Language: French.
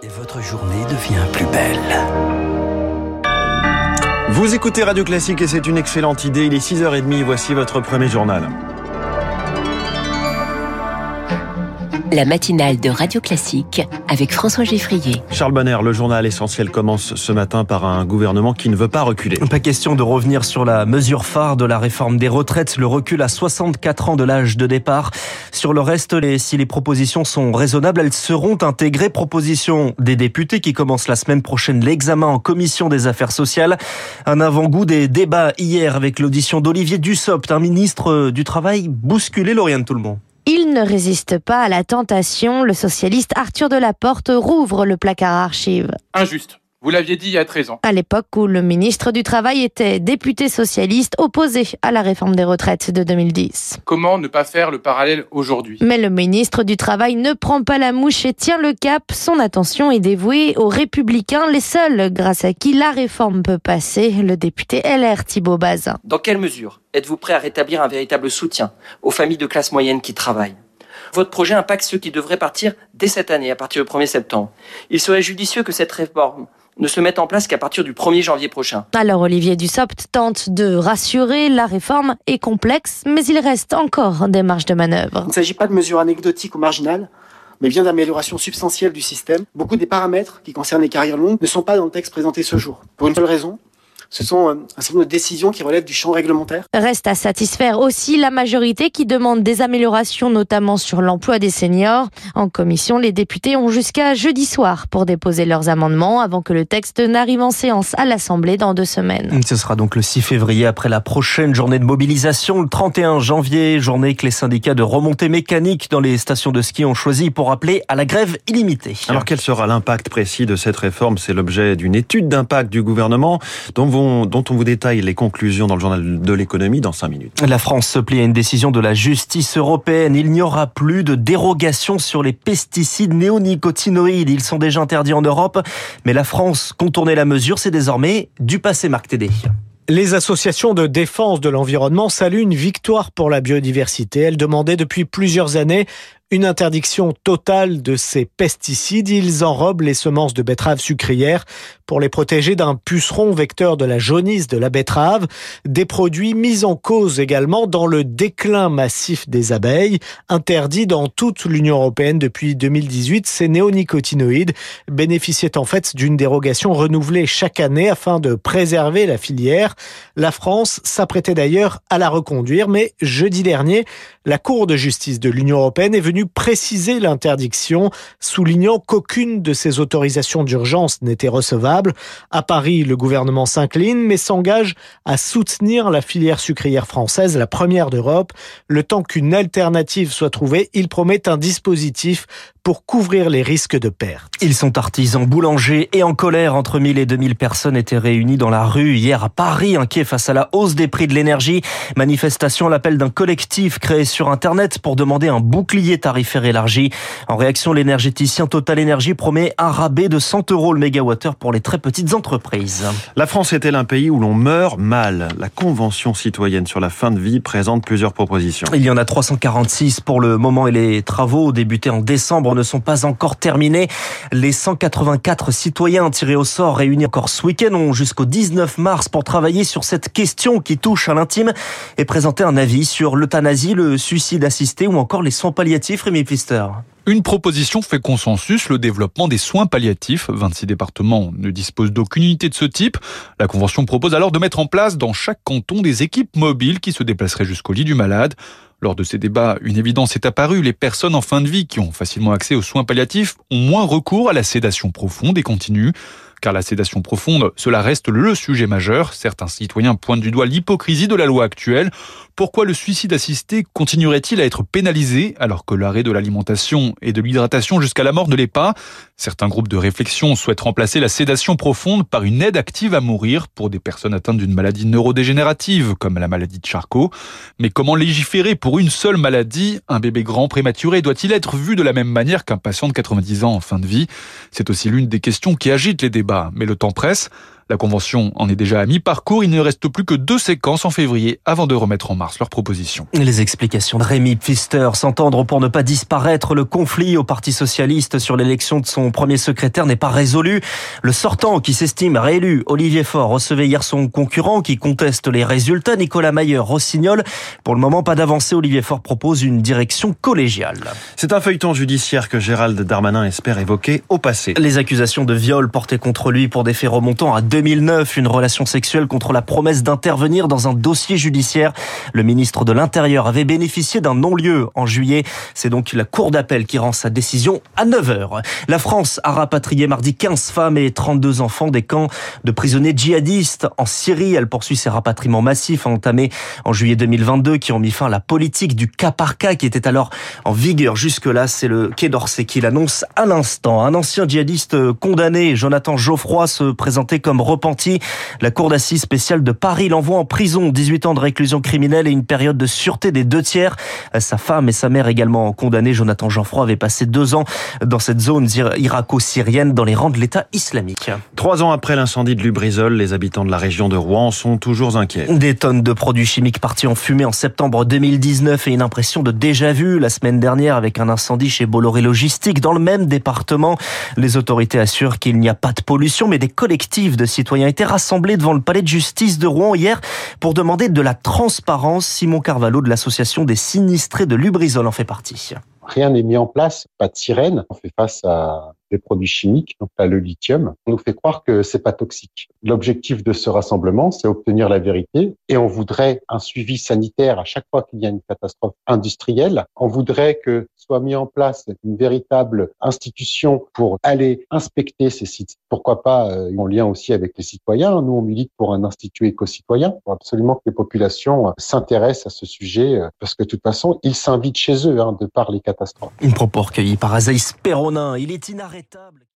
Et votre journée devient plus belle. Vous écoutez Radio Classique et c'est une excellente idée. Il est 6h30, voici votre premier journal. La matinale de Radio Classique avec François Geffrier. Charles Bonner, le journal essentiel commence ce matin par un gouvernement qui ne veut pas reculer. Pas question de revenir sur la mesure phare de la réforme des retraites, le recul à 64 ans de l'âge de départ. Sur le reste, les, si les propositions sont raisonnables, elles seront intégrées. Proposition des députés qui commencent la semaine prochaine l'examen en commission des affaires sociales. Un avant-goût des débats hier avec l'audition d'Olivier Dussopt, un ministre du Travail bousculé, Lauriane Tout le monde. Ne résiste pas à la tentation. Le socialiste Arthur Delaporte rouvre le placard archive. Injuste. Vous l'aviez dit il y a 13 ans. À l'époque où le ministre du Travail était député socialiste opposé à la réforme des retraites de 2010. Comment ne pas faire le parallèle aujourd'hui? Mais le ministre du Travail ne prend pas la mouche et tient le cap. Son attention est dévouée aux républicains, les seuls grâce à qui la réforme peut passer. Le député LR Thibault Bazin. Dans quelle mesure êtes-vous prêt à rétablir un véritable soutien aux familles de classe moyenne qui travaillent? Votre projet impacte ceux qui devraient partir dès cette année, à partir du 1er septembre. Il serait judicieux que cette réforme ne se mettent en place qu'à partir du 1er janvier prochain. Alors Olivier Dussopt tente de rassurer, la réforme est complexe, mais il reste encore des marges de manœuvre. Il ne s'agit pas de mesures anecdotiques ou marginales, mais bien d'améliorations substantielles du système. Beaucoup des paramètres qui concernent les carrières longues ne sont pas dans le texte présenté ce jour. Pour une seule raison, ce sont euh, un certain nombre de décisions qui relèvent du champ réglementaire. Reste à satisfaire aussi la majorité qui demande des améliorations, notamment sur l'emploi des seniors. En commission, les députés ont jusqu'à jeudi soir pour déposer leurs amendements avant que le texte n'arrive en séance à l'Assemblée dans deux semaines. Ce sera donc le 6 février après la prochaine journée de mobilisation, le 31 janvier, journée que les syndicats de remontée mécanique dans les stations de ski ont choisi pour appeler à la grève illimitée. Alors quel sera l'impact précis de cette réforme? C'est l'objet d'une étude d'impact du gouvernement dont vous dont on vous détaille les conclusions dans le journal de l'économie dans 5 minutes. La France se plie à une décision de la justice européenne. Il n'y aura plus de dérogation sur les pesticides néonicotinoïdes. Ils sont déjà interdits en Europe, mais la France contournait la mesure. C'est désormais du passé, Marc Tédé. Les associations de défense de l'environnement saluent une victoire pour la biodiversité. Elles demandaient depuis plusieurs années une interdiction totale de ces pesticides. Ils enrobent les semences de betteraves sucrières pour les protéger d'un puceron vecteur de la jaunisse de la betterave. Des produits mis en cause également dans le déclin massif des abeilles, interdits dans toute l'Union européenne depuis 2018. Ces néonicotinoïdes bénéficiaient en fait d'une dérogation renouvelée chaque année afin de préserver la filière. La France s'apprêtait d'ailleurs à la reconduire, mais jeudi dernier, la Cour de justice de l'Union européenne est venue préciser l'interdiction, soulignant qu'aucune de ces autorisations d'urgence n'était recevable. À Paris, le gouvernement s'incline, mais s'engage à soutenir la filière sucrière française, la première d'Europe. Le temps qu'une alternative soit trouvée, il promet un dispositif pour couvrir les risques de perte. Ils sont artisans, boulangers et en colère. Entre 1000 et 2000 personnes étaient réunies dans la rue hier à Paris, inquiets face à la hausse des prix de l'énergie. Manifestation l'appel d'un collectif créé sur Internet pour demander un bouclier tarifaire élargi. En réaction, l'énergéticien Total Energy promet un rabais de 100 euros le mégawattheure pour les très petites entreprises. La France est-elle un pays où l'on meurt mal? La Convention citoyenne sur la fin de vie présente plusieurs propositions. Il y en a 346 pour le moment et les travaux débutés en décembre ne sont pas encore terminés. Les 184 citoyens tirés au sort réunis encore ce week-end ont jusqu'au 19 mars pour travailler sur cette question qui touche à l'intime et présenter un avis sur l'euthanasie, le suicide assisté ou encore les soins palliatifs, Une proposition fait consensus, le développement des soins palliatifs. 26 départements ne disposent d'aucune unité de ce type. La Convention propose alors de mettre en place dans chaque canton des équipes mobiles qui se déplaceraient jusqu'au lit du malade. Lors de ces débats, une évidence est apparue. Les personnes en fin de vie qui ont facilement accès aux soins palliatifs ont moins recours à la sédation profonde et continue. Car la sédation profonde, cela reste le sujet majeur. Certains citoyens pointent du doigt l'hypocrisie de la loi actuelle. Pourquoi le suicide assisté continuerait-il à être pénalisé alors que l'arrêt de l'alimentation et de l'hydratation jusqu'à la mort ne l'est pas? Certains groupes de réflexion souhaitent remplacer la sédation profonde par une aide active à mourir pour des personnes atteintes d'une maladie neurodégénérative comme la maladie de Charcot. Mais comment légiférer pour une seule maladie? Un bébé grand prématuré doit-il être vu de la même manière qu'un patient de 90 ans en fin de vie? C'est aussi l'une des questions qui agitent les débats, mais le temps presse. La convention en est déjà à mi-parcours. Il ne reste plus que deux séquences en février avant de remettre en mars leurs propositions. Les explications de Rémi Pfister s'entendre pour ne pas disparaître. Le conflit au Parti socialiste sur l'élection de son premier secrétaire n'est pas résolu. Le sortant qui s'estime réélu, Olivier Faure, recevait hier son concurrent qui conteste les résultats, Nicolas Mayer Rossignol. Pour le moment, pas d'avancée. Olivier Faure propose une direction collégiale. C'est un feuilleton judiciaire que Gérald Darmanin espère évoquer au passé. Les accusations de viol portées contre lui pour des faits remontant à 2009, une relation sexuelle contre la promesse d'intervenir dans un dossier judiciaire. Le ministre de l'Intérieur avait bénéficié d'un non-lieu en juillet. C'est donc la Cour d'appel qui rend sa décision à 9h. La France a rapatrié mardi 15 femmes et 32 enfants des camps de prisonniers djihadistes en Syrie. Elle poursuit ses rapatriements massifs entamés en juillet 2022 qui ont mis fin à la politique du cas par cas qui était alors en vigueur jusque-là. C'est le Quai d'Orsay qui l'annonce à l'instant. Un ancien djihadiste condamné, Jonathan Geoffroy, se présentait comme repenti. La Cour d'assises spéciale de Paris l'envoie en prison. 18 ans de réclusion criminelle et une période de sûreté des deux tiers. Sa femme et sa mère également condamnées. Jonathan Geoffroy avait passé deux ans dans cette zone irako-syrienne dans les rangs de l'État islamique. Trois ans après l'incendie de Lubrizol, les habitants de la région de Rouen sont toujours inquiets. Des tonnes de produits chimiques partis en fumée en septembre 2019 et une impression de déjà vu la semaine dernière avec un incendie chez Bolloré Logistique dans le même département. Les autorités assurent qu'il n'y a pas de pollution, mais des collectifs de citoyens étaient rassemblés devant le palais de justice de Rouen hier pour demander de la transparence. Simon Carvalho de l'association des sinistrés de Lubrizol en fait partie. Rien n'est mis en place, pas de sirène. On fait face à des produits chimiques, donc là, le lithium. On nous fait croire que c'est pas toxique. L'objectif de ce rassemblement, c'est obtenir la vérité et on voudrait un suivi sanitaire à chaque fois qu'il y a une catastrophe industrielle. On voudrait que soit mis en place une véritable institution pour aller inspecter ces sites. Pourquoi pas euh, en lien aussi avec les citoyens. Nous, on milite pour un institut éco-citoyen, pour absolument que les populations euh, s'intéressent à ce sujet, euh, parce que de toute façon, ils s'invitent chez eux hein, de par les catastrophes. Une propos recueilli par Azaïs Perronin. Il est inarrêtable intraitable